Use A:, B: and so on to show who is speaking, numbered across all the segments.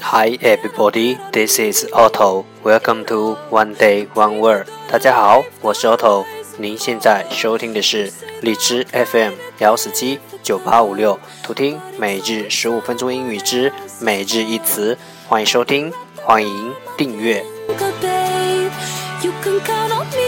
A: Hi everybody, this is Otto. Welcome to One Day One Word. 大家好，我是 Otto。您现在收听的是荔枝 FM 幺四七九八五六，图听每日十五分钟英语之每日一词。欢迎收听，欢迎订阅。
B: You can count on me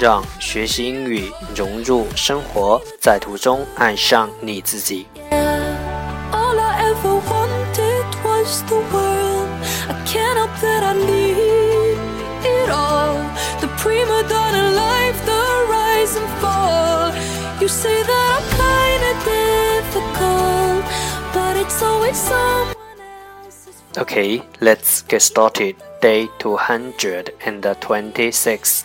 A: 让学习英语融入生活，在途中爱上你自己。
B: All I ever wanted was the world. I can't help that I need it all. The prima donna life, the rise and fall. You say that I'm kinda difficult, but it's always someone else's fault.
A: Okay, let's get started. Day 226.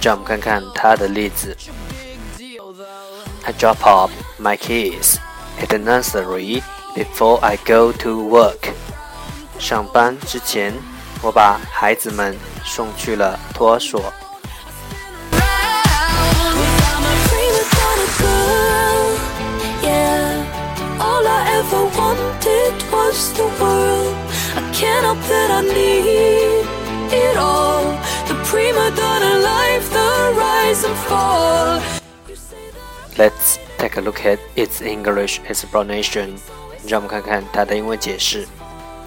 A: 让我们看看它的例子。I drop off my kids at the nursery before I go to work. 上班之前，我把孩子们送去了托儿所。
B: Cause I'm a prima donna the rise and fall. You say that
A: Let's take a look at its English explanation. 让我们看看它的英文解释。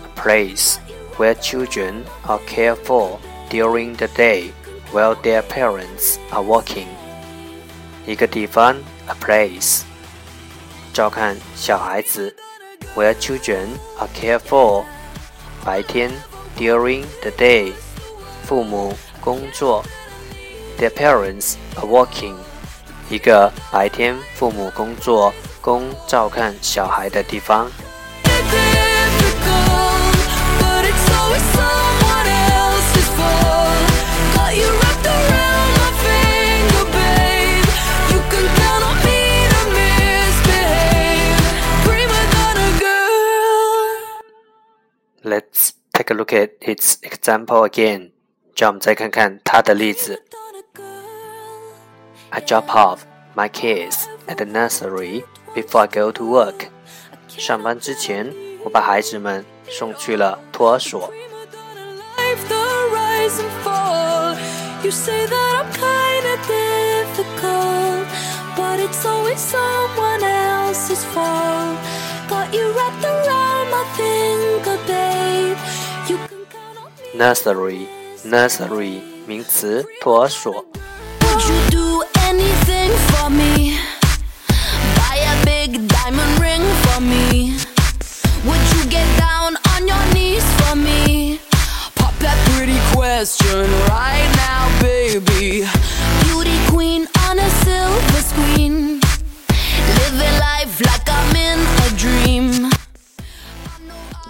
A: A place where children are cared for during the day while their parents are working. 一个地方，a place，照看小孩子，where children are cared for，白天，during the day，父母工作 ，their parents are working，一个白天父母工作供照看小孩的地方。
B: difficult, but it's always someone else's fault. Got you wrapped around my finger, babe. You can count on me to misbehave. Prima donna girl.
A: Let's take a look at its example again. 让我们再看看它的例子。
B: Donna girl.
A: I drop off my kids at the nursery before I go to work. 上班之前，我把孩子们送去了托儿所。
B: Prima donna life, the rise and fall. You say that I'm kinda difficult, but it's always someone else's fault. Got you wrapped around my finger, babe. You can count on me.
A: Nursery, nursery 名词，托儿所。
B: Would you do anything for me? Buy a big diamond ring for me. Would you get down on your knees for me? Pop that pretty question right now, baby. Beauty queen on a silver screen. Living life like I'm in a dream.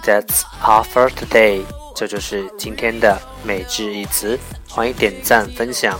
A: That's all for today. 这就是今天的每日一词。欢迎点赞分享，